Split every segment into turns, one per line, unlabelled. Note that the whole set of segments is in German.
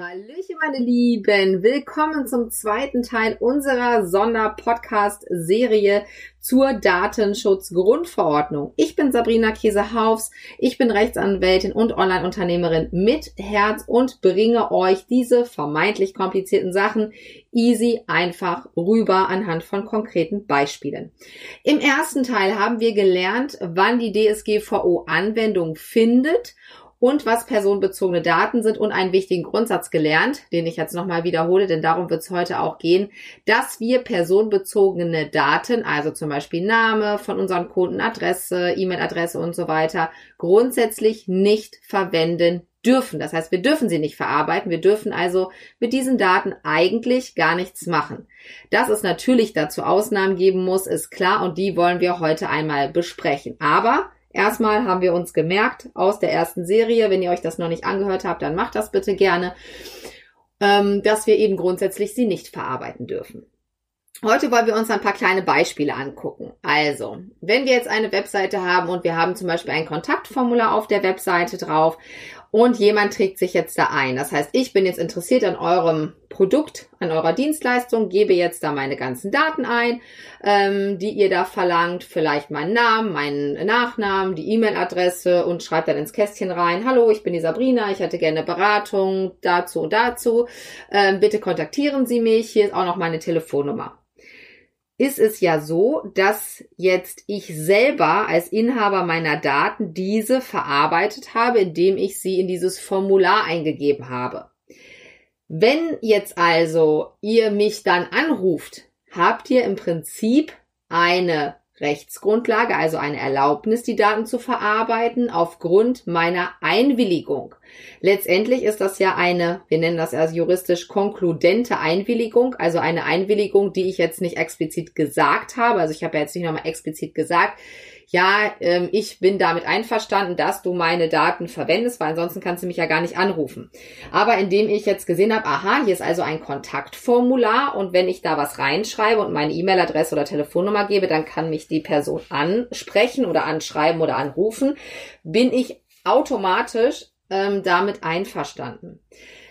Hallöchen, meine Lieben. Willkommen zum zweiten Teil unserer Sonderpodcast-Serie zur Datenschutzgrundverordnung. Ich bin Sabrina Käsehaufs. Ich bin Rechtsanwältin und Online-Unternehmerin mit Herz und bringe euch diese vermeintlich komplizierten Sachen easy einfach rüber anhand von konkreten Beispielen. Im ersten Teil haben wir gelernt, wann die DSGVO Anwendung findet und was personenbezogene Daten sind und einen wichtigen Grundsatz gelernt, den ich jetzt nochmal wiederhole, denn darum wird es heute auch gehen, dass wir personenbezogene Daten, also zum Beispiel Name von unseren Kunden, Adresse, E-Mail-Adresse und so weiter, grundsätzlich nicht verwenden dürfen. Das heißt, wir dürfen sie nicht verarbeiten. Wir dürfen also mit diesen Daten eigentlich gar nichts machen. Dass es natürlich dazu Ausnahmen geben muss, ist klar und die wollen wir heute einmal besprechen. Aber Erstmal haben wir uns gemerkt aus der ersten Serie, wenn ihr euch das noch nicht angehört habt, dann macht das bitte gerne, ähm, dass wir eben grundsätzlich sie nicht verarbeiten dürfen. Heute wollen wir uns ein paar kleine Beispiele angucken. Also, wenn wir jetzt eine Webseite haben und wir haben zum Beispiel ein Kontaktformular auf der Webseite drauf und jemand trägt sich jetzt da ein. Das heißt, ich bin jetzt interessiert an eurem Produkt, an eurer Dienstleistung, gebe jetzt da meine ganzen Daten ein, ähm, die ihr da verlangt, vielleicht meinen Namen, meinen Nachnamen, die E-Mail-Adresse und schreibt dann ins Kästchen rein, hallo, ich bin die Sabrina, ich hätte gerne Beratung dazu und dazu, ähm, bitte kontaktieren Sie mich, hier ist auch noch meine Telefonnummer ist es ja so, dass jetzt ich selber als Inhaber meiner Daten diese verarbeitet habe, indem ich sie in dieses Formular eingegeben habe. Wenn jetzt also ihr mich dann anruft, habt ihr im Prinzip eine Rechtsgrundlage, also eine Erlaubnis, die Daten zu verarbeiten, aufgrund meiner Einwilligung. Letztendlich ist das ja eine, wir nennen das als juristisch konkludente Einwilligung, also eine Einwilligung, die ich jetzt nicht explizit gesagt habe. Also ich habe ja jetzt nicht nochmal explizit gesagt, ja, ähm, ich bin damit einverstanden, dass du meine Daten verwendest, weil ansonsten kannst du mich ja gar nicht anrufen. Aber indem ich jetzt gesehen habe, aha, hier ist also ein Kontaktformular und wenn ich da was reinschreibe und meine E-Mail-Adresse oder Telefonnummer gebe, dann kann mich die Person ansprechen oder anschreiben oder anrufen, bin ich automatisch ähm, damit einverstanden.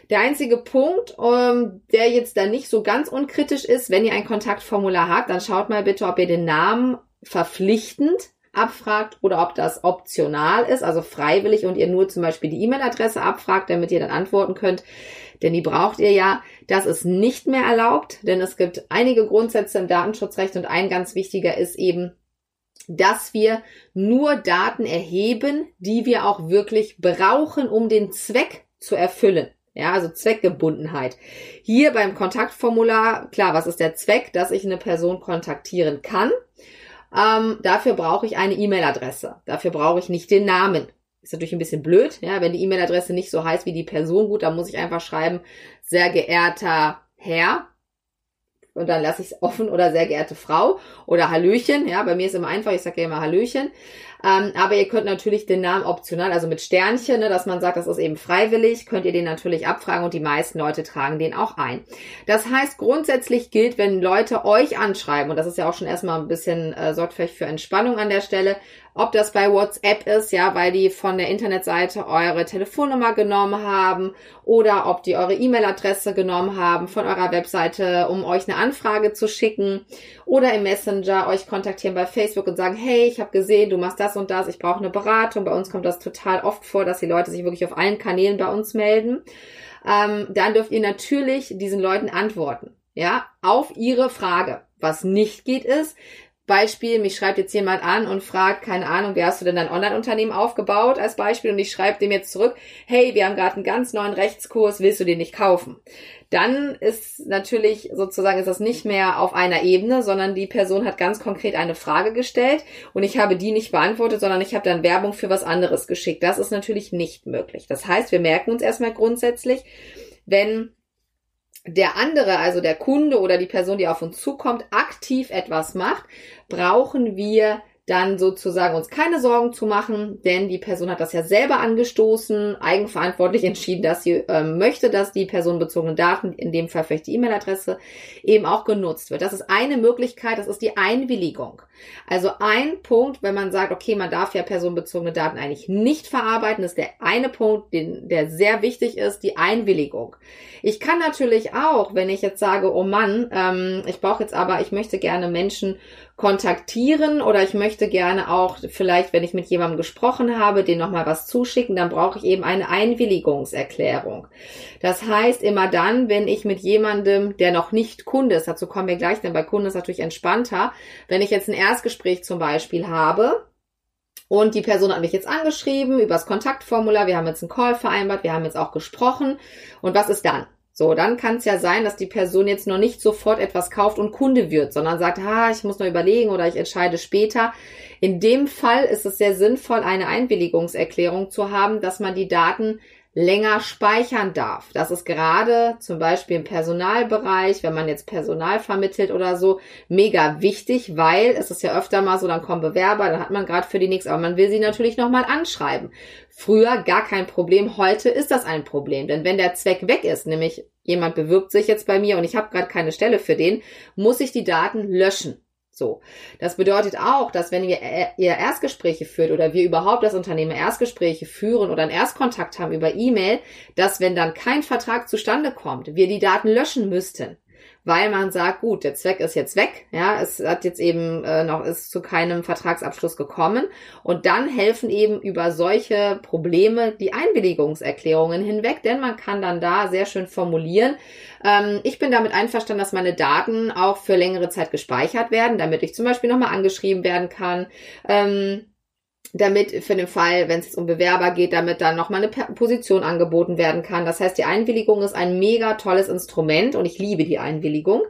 Der einzige Punkt, ähm, der jetzt da nicht so ganz unkritisch ist, wenn ihr ein Kontaktformular habt, dann schaut mal bitte, ob ihr den Namen verpflichtend abfragt oder ob das optional ist, also freiwillig und ihr nur zum Beispiel die E-Mail-Adresse abfragt, damit ihr dann antworten könnt. Denn die braucht ihr ja. Das ist nicht mehr erlaubt, denn es gibt einige Grundsätze im Datenschutzrecht und ein ganz wichtiger ist eben, dass wir nur Daten erheben, die wir auch wirklich brauchen, um den Zweck zu erfüllen. Ja, also Zweckgebundenheit. Hier beim Kontaktformular, klar, was ist der Zweck, dass ich eine Person kontaktieren kann? Ähm, dafür brauche ich eine E-Mail-Adresse. Dafür brauche ich nicht den Namen. Ist natürlich ein bisschen blöd, ja, wenn die E-Mail-Adresse nicht so heißt wie die Person. Gut, dann muss ich einfach schreiben, sehr geehrter Herr. Und dann lasse ich es offen oder sehr geehrte Frau oder Hallöchen. Ja, bei mir ist immer einfach, ich sage ja immer Hallöchen. Ähm, aber ihr könnt natürlich den Namen optional, also mit Sternchen, ne, dass man sagt, das ist eben freiwillig, könnt ihr den natürlich abfragen und die meisten Leute tragen den auch ein. Das heißt, grundsätzlich gilt, wenn Leute euch anschreiben, und das ist ja auch schon erstmal ein bisschen äh, sorgt vielleicht für Entspannung an der Stelle, ob das bei WhatsApp ist, ja, weil die von der Internetseite eure Telefonnummer genommen haben oder ob die eure E-Mail-Adresse genommen haben von eurer Webseite, um euch eine Anfrage zu schicken oder im Messenger euch kontaktieren bei Facebook und sagen, hey, ich habe gesehen, du machst das und das, ich brauche eine Beratung. Bei uns kommt das total oft vor, dass die Leute sich wirklich auf allen Kanälen bei uns melden. Ähm, dann dürft ihr natürlich diesen Leuten antworten, ja, auf ihre Frage. Was nicht geht ist, Beispiel, mich schreibt jetzt jemand an und fragt, keine Ahnung, wie hast du denn dein Online-Unternehmen aufgebaut als Beispiel und ich schreibe dem jetzt zurück, hey, wir haben gerade einen ganz neuen Rechtskurs, willst du den nicht kaufen? Dann ist natürlich sozusagen ist das nicht mehr auf einer Ebene, sondern die Person hat ganz konkret eine Frage gestellt und ich habe die nicht beantwortet, sondern ich habe dann Werbung für was anderes geschickt. Das ist natürlich nicht möglich. Das heißt, wir merken uns erstmal grundsätzlich, wenn der andere, also der Kunde oder die Person, die auf uns zukommt, aktiv etwas macht, brauchen wir dann sozusagen uns keine Sorgen zu machen, denn die Person hat das ja selber angestoßen, eigenverantwortlich entschieden, dass sie ähm, möchte, dass die personenbezogenen Daten, in dem Fall vielleicht die E-Mail-Adresse, eben auch genutzt wird. Das ist eine Möglichkeit, das ist die Einwilligung. Also ein Punkt, wenn man sagt, okay, man darf ja personenbezogene Daten eigentlich nicht verarbeiten, ist der eine Punkt, den, der sehr wichtig ist, die Einwilligung. Ich kann natürlich auch, wenn ich jetzt sage, oh Mann, ähm, ich brauche jetzt aber, ich möchte gerne Menschen kontaktieren oder ich möchte gerne auch vielleicht, wenn ich mit jemandem gesprochen habe, den nochmal was zuschicken, dann brauche ich eben eine Einwilligungserklärung. Das heißt, immer dann, wenn ich mit jemandem, der noch nicht Kunde ist, dazu kommen wir gleich, denn bei Kunden ist natürlich entspannter, wenn ich jetzt ein Erstgespräch zum Beispiel habe, und die Person hat mich jetzt angeschrieben übers Kontaktformular. Wir haben jetzt einen Call vereinbart. Wir haben jetzt auch gesprochen. Und was ist dann? So, dann kann es ja sein, dass die Person jetzt noch nicht sofort etwas kauft und Kunde wird, sondern sagt, ah, ich muss noch überlegen oder ich entscheide später. In dem Fall ist es sehr sinnvoll, eine Einwilligungserklärung zu haben, dass man die Daten länger speichern darf. Das ist gerade zum Beispiel im Personalbereich, wenn man jetzt Personal vermittelt oder so, mega wichtig, weil es ist ja öfter mal so, dann kommen Bewerber, dann hat man gerade für die nichts, aber man will sie natürlich nochmal anschreiben. Früher gar kein Problem, heute ist das ein Problem. Denn wenn der Zweck weg ist, nämlich jemand bewirbt sich jetzt bei mir und ich habe gerade keine Stelle für den, muss ich die Daten löschen. So. Das bedeutet auch, dass wenn ihr, äh, ihr Erstgespräche führt oder wir überhaupt das Unternehmen Erstgespräche führen oder einen Erstkontakt haben über E-Mail, dass wenn dann kein Vertrag zustande kommt, wir die Daten löschen müssten weil man sagt, gut, der Zweck ist jetzt weg, ja, es hat jetzt eben äh, noch ist zu keinem Vertragsabschluss gekommen und dann helfen eben über solche Probleme die Einwilligungserklärungen hinweg, denn man kann dann da sehr schön formulieren. Ähm, ich bin damit einverstanden, dass meine Daten auch für längere Zeit gespeichert werden, damit ich zum Beispiel nochmal angeschrieben werden kann. Ähm, damit für den Fall, wenn es um Bewerber geht, damit dann nochmal eine Position angeboten werden kann. Das heißt, die Einwilligung ist ein mega tolles Instrument und ich liebe die Einwilligung,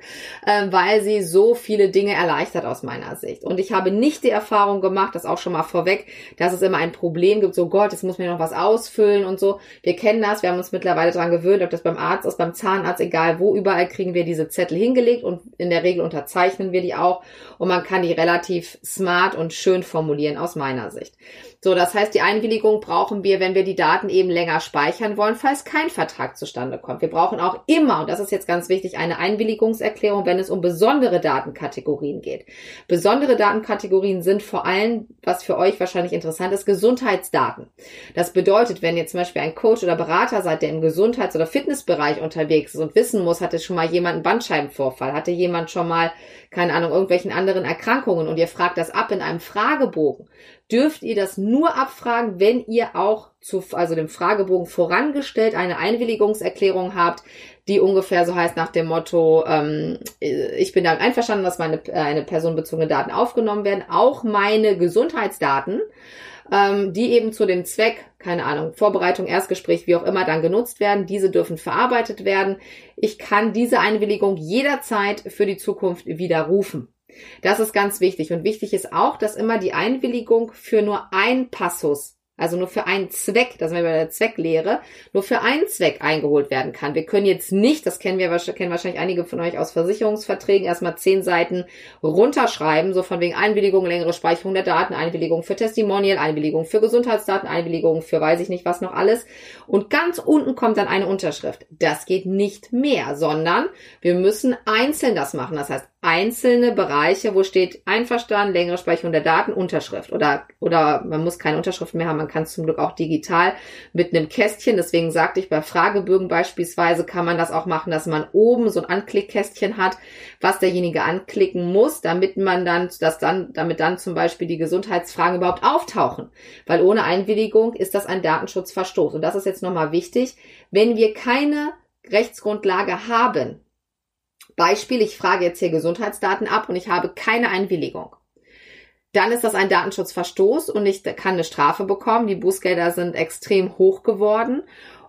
äh, weil sie so viele Dinge erleichtert aus meiner Sicht. Und ich habe nicht die Erfahrung gemacht, das auch schon mal vorweg, dass es immer ein Problem gibt, so Gott, jetzt muss mir noch was ausfüllen und so. Wir kennen das, wir haben uns mittlerweile daran gewöhnt, ob das beim Arzt ist, beim Zahnarzt, egal wo, überall kriegen wir diese Zettel hingelegt und in der Regel unterzeichnen wir die auch und man kann die relativ smart und schön formulieren aus meiner Sicht. Nachricht. So, das heißt, die Einwilligung brauchen wir, wenn wir die Daten eben länger speichern wollen, falls kein Vertrag zustande kommt. Wir brauchen auch immer, und das ist jetzt ganz wichtig, eine Einwilligungserklärung, wenn es um besondere Datenkategorien geht. Besondere Datenkategorien sind vor allem, was für euch wahrscheinlich interessant ist, Gesundheitsdaten. Das bedeutet, wenn ihr zum Beispiel ein Coach oder Berater seid, der im Gesundheits- oder Fitnessbereich unterwegs ist und wissen muss, hatte schon mal jemand einen Bandscheibenvorfall, hatte jemand schon mal, keine Ahnung, irgendwelchen anderen Erkrankungen und ihr fragt das ab in einem Fragebogen, dürft ihr das nur abfragen, wenn ihr auch zu, also dem Fragebogen vorangestellt eine Einwilligungserklärung habt, die ungefähr so heißt nach dem Motto, ähm, ich bin damit einverstanden, dass meine äh, eine personenbezogene Daten aufgenommen werden, auch meine Gesundheitsdaten, ähm, die eben zu dem Zweck, keine Ahnung, Vorbereitung, Erstgespräch, wie auch immer, dann genutzt werden. Diese dürfen verarbeitet werden. Ich kann diese Einwilligung jederzeit für die Zukunft widerrufen. Das ist ganz wichtig. Und wichtig ist auch, dass immer die Einwilligung für nur ein Passus also nur für einen Zweck, das wir bei der Zwecklehre, nur für einen Zweck eingeholt werden kann. Wir können jetzt nicht, das kennen wir kennen wahrscheinlich einige von euch aus Versicherungsverträgen, erstmal zehn Seiten runterschreiben, so von wegen Einwilligung, längere Speicherung der Daten, Einwilligung für Testimonial, Einwilligung für Gesundheitsdaten, Einwilligung für weiß ich nicht was noch alles. Und ganz unten kommt dann eine Unterschrift. Das geht nicht mehr, sondern wir müssen einzeln das machen. Das heißt, einzelne Bereiche, wo steht einverstanden, längere Speicherung der Daten, Unterschrift. Oder, oder man muss keine Unterschrift mehr haben, man kann es zum Glück auch digital mit einem Kästchen. Deswegen sagte ich, bei Fragebögen beispielsweise kann man das auch machen, dass man oben so ein Anklickkästchen hat, was derjenige anklicken muss, damit man dann, dass dann, damit dann zum Beispiel die Gesundheitsfragen überhaupt auftauchen. Weil ohne Einwilligung ist das ein Datenschutzverstoß. Und das ist jetzt nochmal wichtig. Wenn wir keine Rechtsgrundlage haben, Beispiel, ich frage jetzt hier Gesundheitsdaten ab und ich habe keine Einwilligung. Dann ist das ein Datenschutzverstoß und ich kann eine Strafe bekommen. Die Bußgelder sind extrem hoch geworden.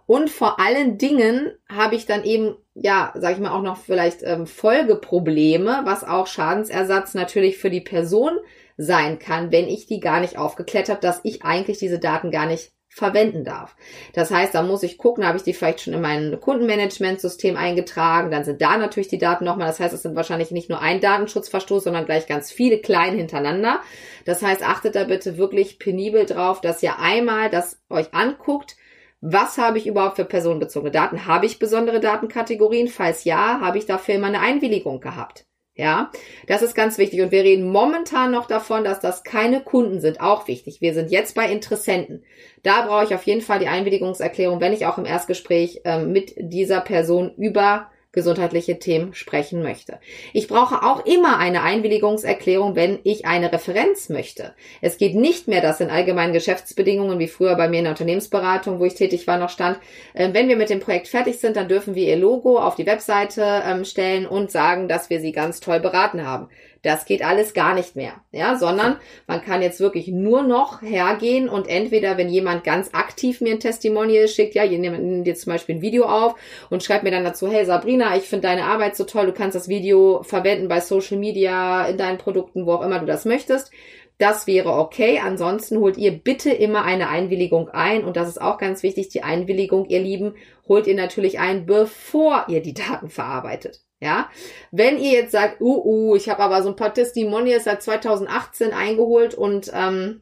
Und vor allen Dingen habe ich dann eben, ja, sage ich mal, auch noch vielleicht ähm, Folgeprobleme, was auch Schadensersatz natürlich für die Person sein kann, wenn ich die gar nicht aufgeklärt habe, dass ich eigentlich diese Daten gar nicht verwenden darf. Das heißt, da muss ich gucken, habe ich die vielleicht schon in mein Kundenmanagementsystem eingetragen, dann sind da natürlich die Daten nochmal. Das heißt, es sind wahrscheinlich nicht nur ein Datenschutzverstoß, sondern gleich ganz viele kleine hintereinander. Das heißt, achtet da bitte wirklich penibel drauf, dass ihr einmal das euch anguckt, was habe ich überhaupt für personenbezogene Daten? Habe ich besondere Datenkategorien? Falls ja, habe ich dafür immer eine Einwilligung gehabt. Ja, das ist ganz wichtig. Und wir reden momentan noch davon, dass das keine Kunden sind. Auch wichtig. Wir sind jetzt bei Interessenten. Da brauche ich auf jeden Fall die Einwilligungserklärung, wenn ich auch im Erstgespräch ähm, mit dieser Person über gesundheitliche Themen sprechen möchte. Ich brauche auch immer eine Einwilligungserklärung, wenn ich eine Referenz möchte. Es geht nicht mehr, dass in allgemeinen Geschäftsbedingungen, wie früher bei mir in der Unternehmensberatung, wo ich tätig war, noch stand, äh, wenn wir mit dem Projekt fertig sind, dann dürfen wir ihr Logo auf die Webseite ähm, stellen und sagen, dass wir sie ganz toll beraten haben. Das geht alles gar nicht mehr, ja, sondern man kann jetzt wirklich nur noch hergehen und entweder, wenn jemand ganz aktiv mir ein Testimonial schickt, ja, jemand nimmt jetzt zum Beispiel ein Video auf und schreibt mir dann dazu, hey Sabrina, ich finde deine Arbeit so toll, du kannst das Video verwenden bei Social Media, in deinen Produkten, wo auch immer du das möchtest. Das wäre okay. Ansonsten holt ihr bitte immer eine Einwilligung ein. Und das ist auch ganz wichtig. Die Einwilligung, ihr Lieben, holt ihr natürlich ein, bevor ihr die Daten verarbeitet. Ja, wenn ihr jetzt sagt, uh, uh, ich habe aber so ein paar Testimonials seit 2018 eingeholt und ähm,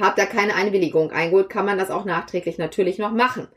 habt da keine Einwilligung eingeholt, kann man das auch nachträglich natürlich noch machen.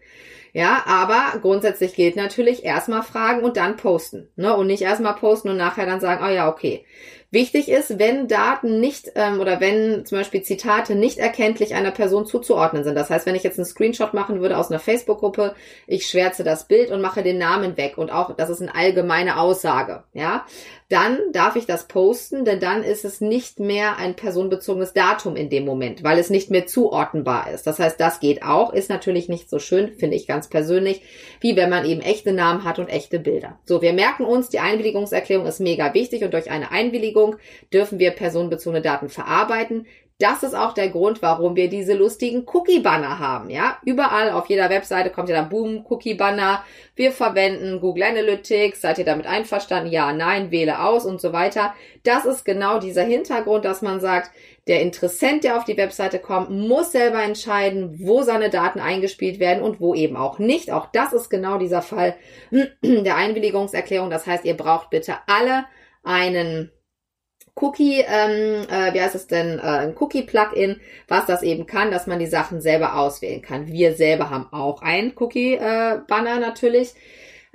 Ja, aber grundsätzlich gilt natürlich erstmal fragen und dann posten. Ne? Und nicht erstmal posten und nachher dann sagen, oh ja, okay. Wichtig ist, wenn Daten nicht ähm, oder wenn zum Beispiel Zitate nicht erkenntlich einer Person zuzuordnen sind. Das heißt, wenn ich jetzt einen Screenshot machen würde aus einer Facebook-Gruppe, ich schwärze das Bild und mache den Namen weg und auch, das ist eine allgemeine Aussage, ja, dann darf ich das posten, denn dann ist es nicht mehr ein personenbezogenes Datum in dem Moment, weil es nicht mehr zuordnenbar ist. Das heißt, das geht auch, ist natürlich nicht so schön, finde ich ganz persönlich, wie wenn man eben echte Namen hat und echte Bilder. So, wir merken uns, die Einwilligungserklärung ist mega wichtig und durch eine Einwilligung dürfen wir personenbezogene Daten verarbeiten. Das ist auch der Grund, warum wir diese lustigen Cookie-Banner haben. Ja, überall auf jeder Webseite kommt ja dann Boom, Cookie-Banner. Wir verwenden Google Analytics. Seid ihr damit einverstanden? Ja, nein, wähle aus und so weiter. Das ist genau dieser Hintergrund, dass man sagt, der Interessent, der auf die Webseite kommt, muss selber entscheiden, wo seine Daten eingespielt werden und wo eben auch nicht. Auch das ist genau dieser Fall der Einwilligungserklärung. Das heißt, ihr braucht bitte alle einen Cookie, ähm, äh, wie heißt es denn, äh, ein Cookie-Plugin, was das eben kann, dass man die Sachen selber auswählen kann. Wir selber haben auch ein Cookie-Banner äh, natürlich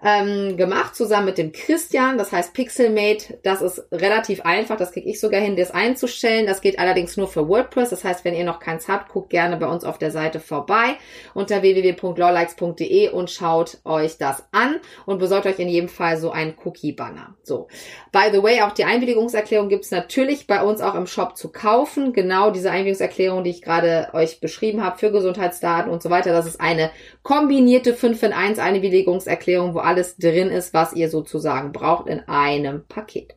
ähm, gemacht, zusammen mit dem Christian. Das heißt Pixelmate. Das ist relativ einfach. Das kriege ich sogar hin, das einzustellen. Das geht allerdings nur für WordPress. Das heißt, wenn ihr noch keins habt, guckt gerne bei uns auf der Seite vorbei unter www.lawlikes.de und schaut euch das an und besorgt euch in jedem Fall so einen Cookie-Banner. So. By the way, auch die Einwilligungserklärung gibt's natürlich bei uns auch im Shop zu kaufen. Genau diese Einwilligungserklärung, die ich gerade euch beschrieben habe für Gesundheitsdaten und so weiter. Das ist eine kombinierte 5 in 1 Einwilligungserklärung, wo alles drin ist, was ihr sozusagen braucht in einem Paket.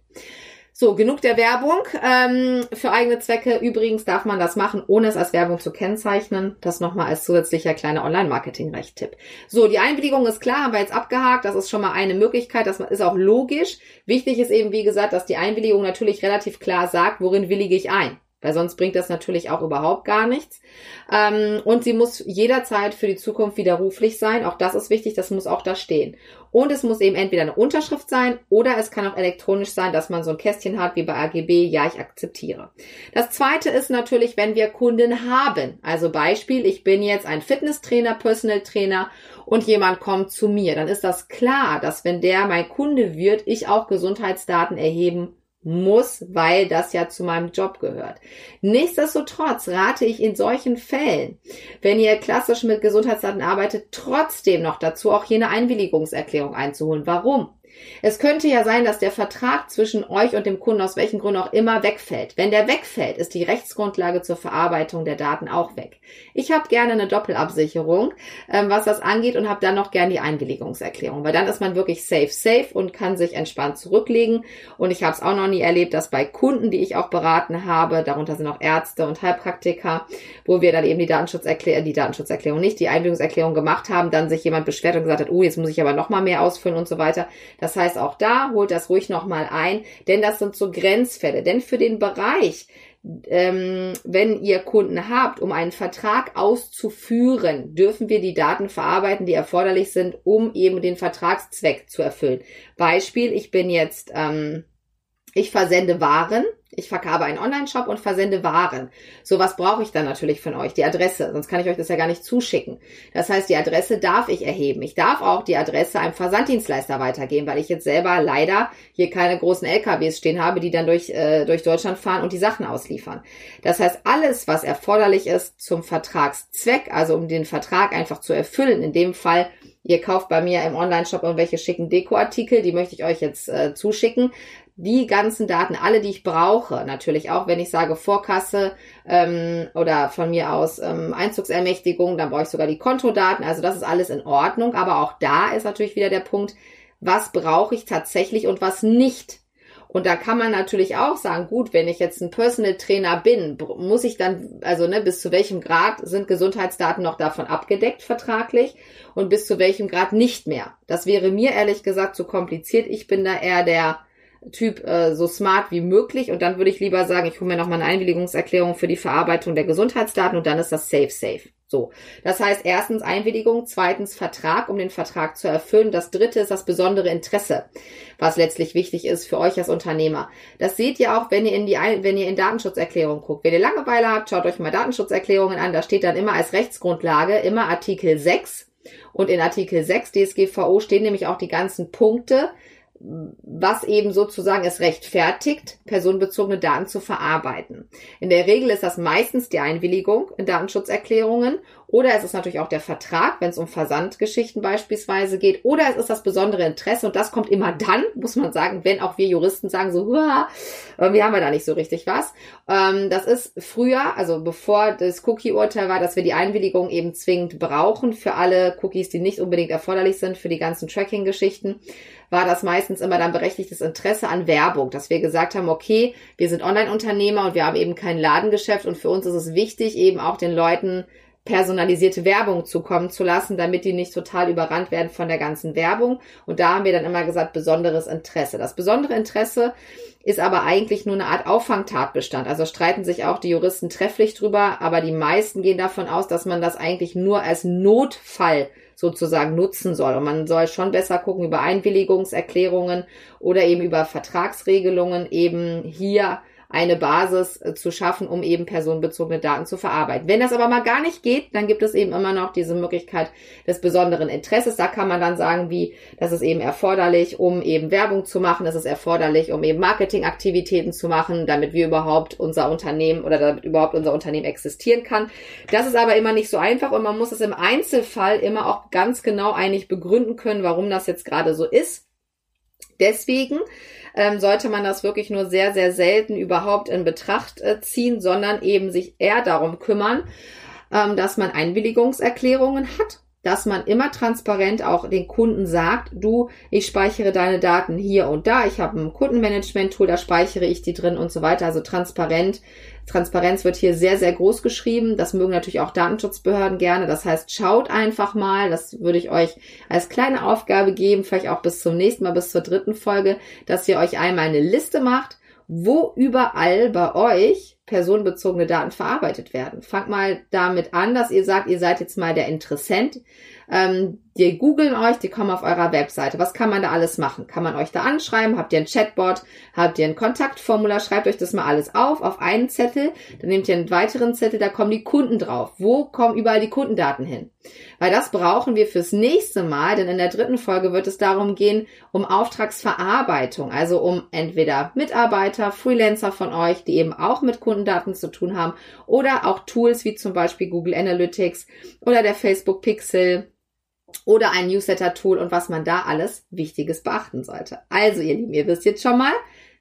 So, genug der Werbung. Ähm, für eigene Zwecke übrigens darf man das machen, ohne es als Werbung zu kennzeichnen. Das nochmal als zusätzlicher kleiner Online-Marketing-Recht-Tipp. So, die Einwilligung ist klar, haben wir jetzt abgehakt. Das ist schon mal eine Möglichkeit. Das ist auch logisch. Wichtig ist eben, wie gesagt, dass die Einwilligung natürlich relativ klar sagt, worin willige ich ein weil sonst bringt das natürlich auch überhaupt gar nichts. Ähm, und sie muss jederzeit für die Zukunft widerruflich sein. Auch das ist wichtig, das muss auch da stehen. Und es muss eben entweder eine Unterschrift sein oder es kann auch elektronisch sein, dass man so ein Kästchen hat wie bei AGB, ja, ich akzeptiere. Das zweite ist natürlich, wenn wir Kunden haben. Also Beispiel, ich bin jetzt ein Fitnesstrainer, Personal Trainer und jemand kommt zu mir. Dann ist das klar, dass wenn der mein Kunde wird, ich auch Gesundheitsdaten erheben muss, weil das ja zu meinem Job gehört. Nichtsdestotrotz rate ich in solchen Fällen, wenn ihr klassisch mit Gesundheitsdaten arbeitet, trotzdem noch dazu auch hier eine Einwilligungserklärung einzuholen. Warum? Es könnte ja sein, dass der Vertrag zwischen euch und dem Kunden aus welchen Gründen auch immer wegfällt. Wenn der wegfällt, ist die Rechtsgrundlage zur Verarbeitung der Daten auch weg. Ich habe gerne eine Doppelabsicherung, ähm, was das angeht und habe dann noch gerne die Einwilligungserklärung, weil dann ist man wirklich safe, safe und kann sich entspannt zurücklegen. Und ich habe es auch noch nie erlebt, dass bei Kunden, die ich auch beraten habe, darunter sind auch Ärzte und Heilpraktiker, wo wir dann eben die Datenschutzerklärung, die Datenschutzerklärung nicht, die Einwilligungserklärung gemacht haben, dann sich jemand beschwert und gesagt hat, oh, jetzt muss ich aber noch mal mehr ausfüllen und so weiter. Das heißt, auch da holt das ruhig nochmal ein, denn das sind so Grenzfälle. Denn für den Bereich ähm, wenn ihr Kunden habt, um einen Vertrag auszuführen, dürfen wir die Daten verarbeiten, die erforderlich sind, um eben den Vertragszweck zu erfüllen. Beispiel, ich bin jetzt, ähm, ich versende Waren ich verkaufe einen Online-Shop und versende Waren. So was brauche ich dann natürlich von euch, die Adresse, sonst kann ich euch das ja gar nicht zuschicken. Das heißt, die Adresse darf ich erheben. Ich darf auch die Adresse einem Versanddienstleister weitergeben, weil ich jetzt selber leider hier keine großen LKWs stehen habe, die dann durch, äh, durch Deutschland fahren und die Sachen ausliefern. Das heißt, alles, was erforderlich ist zum Vertragszweck, also um den Vertrag einfach zu erfüllen, in dem Fall Ihr kauft bei mir im Online-Shop irgendwelche schicken Dekoartikel, die möchte ich euch jetzt äh, zuschicken die ganzen Daten, alle, die ich brauche, natürlich auch, wenn ich sage Vorkasse ähm, oder von mir aus ähm, Einzugsermächtigung, dann brauche ich sogar die Kontodaten. Also das ist alles in Ordnung. Aber auch da ist natürlich wieder der Punkt, was brauche ich tatsächlich und was nicht. Und da kann man natürlich auch sagen, gut, wenn ich jetzt ein Personal Trainer bin, muss ich dann, also ne, bis zu welchem Grad sind Gesundheitsdaten noch davon abgedeckt vertraglich und bis zu welchem Grad nicht mehr. Das wäre mir ehrlich gesagt zu kompliziert. Ich bin da eher der Typ äh, so smart wie möglich und dann würde ich lieber sagen, ich hole mir nochmal eine Einwilligungserklärung für die Verarbeitung der Gesundheitsdaten und dann ist das safe safe. So. Das heißt erstens Einwilligung, zweitens Vertrag, um den Vertrag zu erfüllen. Das dritte ist das besondere Interesse, was letztlich wichtig ist für euch als Unternehmer. Das seht ihr auch, wenn ihr in die, wenn ihr in Datenschutzerklärungen guckt. Wenn ihr Langeweile habt, schaut euch mal Datenschutzerklärungen an. Da steht dann immer als Rechtsgrundlage immer Artikel 6. Und in Artikel 6 DSGVO stehen nämlich auch die ganzen Punkte, was eben sozusagen es rechtfertigt, personenbezogene Daten zu verarbeiten. In der Regel ist das meistens die Einwilligung in Datenschutzerklärungen oder es ist natürlich auch der Vertrag, wenn es um Versandgeschichten beispielsweise geht oder es ist das besondere Interesse und das kommt immer dann, muss man sagen, wenn auch wir Juristen sagen so, wir haben wir da nicht so richtig was. Ähm, das ist früher, also bevor das Cookie-Urteil war, dass wir die Einwilligung eben zwingend brauchen für alle Cookies, die nicht unbedingt erforderlich sind für die ganzen Tracking-Geschichten war das meistens immer dann berechtigtes Interesse an Werbung, dass wir gesagt haben, okay, wir sind Online-Unternehmer und wir haben eben kein Ladengeschäft und für uns ist es wichtig, eben auch den Leuten personalisierte Werbung zukommen zu lassen, damit die nicht total überrannt werden von der ganzen Werbung. Und da haben wir dann immer gesagt, besonderes Interesse. Das besondere Interesse ist aber eigentlich nur eine Art Auffangtatbestand. Also streiten sich auch die Juristen trefflich drüber, aber die meisten gehen davon aus, dass man das eigentlich nur als Notfall sozusagen nutzen soll. Und man soll schon besser gucken über Einwilligungserklärungen oder eben über Vertragsregelungen eben hier eine Basis äh, zu schaffen, um eben personenbezogene Daten zu verarbeiten. Wenn das aber mal gar nicht geht, dann gibt es eben immer noch diese Möglichkeit des besonderen Interesses. Da kann man dann sagen, wie, das ist eben erforderlich, um eben Werbung zu machen, das ist erforderlich, um eben Marketingaktivitäten zu machen, damit wir überhaupt unser Unternehmen oder damit überhaupt unser Unternehmen existieren kann. Das ist aber immer nicht so einfach und man muss es im Einzelfall immer auch ganz genau eigentlich begründen können, warum das jetzt gerade so ist. Deswegen ähm, sollte man das wirklich nur sehr, sehr selten überhaupt in Betracht äh, ziehen, sondern eben sich eher darum kümmern, ähm, dass man Einwilligungserklärungen hat dass man immer transparent auch den Kunden sagt, du, ich speichere deine Daten hier und da, ich habe ein Kundenmanagement-Tool, da speichere ich die drin und so weiter. Also transparent. Transparenz wird hier sehr, sehr groß geschrieben. Das mögen natürlich auch Datenschutzbehörden gerne. Das heißt, schaut einfach mal, das würde ich euch als kleine Aufgabe geben, vielleicht auch bis zum nächsten Mal, bis zur dritten Folge, dass ihr euch einmal eine Liste macht, wo überall bei euch personenbezogene Daten verarbeitet werden. Fangt mal damit an, dass ihr sagt, ihr seid jetzt mal der Interessent. Ähm, die googeln euch, die kommen auf eurer Webseite. Was kann man da alles machen? Kann man euch da anschreiben? Habt ihr ein Chatbot? Habt ihr ein Kontaktformular? Schreibt euch das mal alles auf, auf einen Zettel. Dann nehmt ihr einen weiteren Zettel, da kommen die Kunden drauf. Wo kommen überall die Kundendaten hin? Weil das brauchen wir fürs nächste Mal, denn in der dritten Folge wird es darum gehen, um Auftragsverarbeitung, also um entweder Mitarbeiter, Freelancer von euch, die eben auch mit Kundendaten zu tun haben, oder auch Tools wie zum Beispiel Google Analytics oder der Facebook Pixel oder ein Newsletter-Tool und was man da alles Wichtiges beachten sollte. Also ihr Lieben, ihr wisst jetzt schon mal,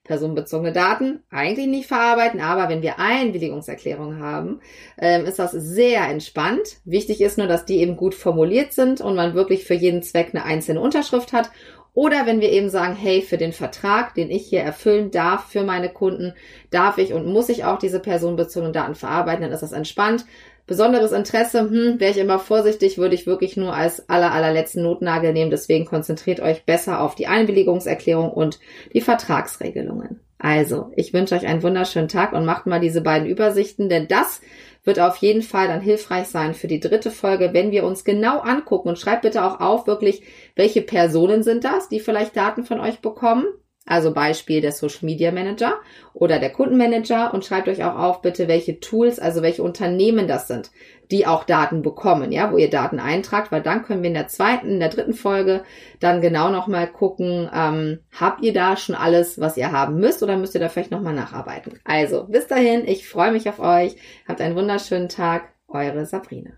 personenbezogene Daten eigentlich nicht verarbeiten, aber wenn wir Einwilligungserklärungen haben, ähm, ist das sehr entspannt. Wichtig ist nur, dass die eben gut formuliert sind und man wirklich für jeden Zweck eine einzelne Unterschrift hat. Oder wenn wir eben sagen, hey, für den Vertrag, den ich hier erfüllen darf für meine Kunden, darf ich und muss ich auch diese personenbezogenen Daten verarbeiten, dann ist das entspannt. Besonderes Interesse, hm, wäre ich immer vorsichtig, würde ich wirklich nur als aller, allerletzten Notnagel nehmen. Deswegen konzentriert euch besser auf die Einwilligungserklärung und die Vertragsregelungen. Also, ich wünsche euch einen wunderschönen Tag und macht mal diese beiden Übersichten, denn das wird auf jeden Fall dann hilfreich sein für die dritte Folge, wenn wir uns genau angucken. Und schreibt bitte auch auf wirklich, welche Personen sind das, die vielleicht Daten von euch bekommen also Beispiel der Social Media Manager oder der Kundenmanager und schreibt euch auch auf bitte, welche Tools, also welche Unternehmen das sind, die auch Daten bekommen, ja, wo ihr Daten eintragt, weil dann können wir in der zweiten, in der dritten Folge dann genau nochmal gucken, ähm, habt ihr da schon alles, was ihr haben müsst oder müsst ihr da vielleicht nochmal nacharbeiten. Also, bis dahin, ich freue mich auf euch, habt einen wunderschönen Tag, eure Sabrina.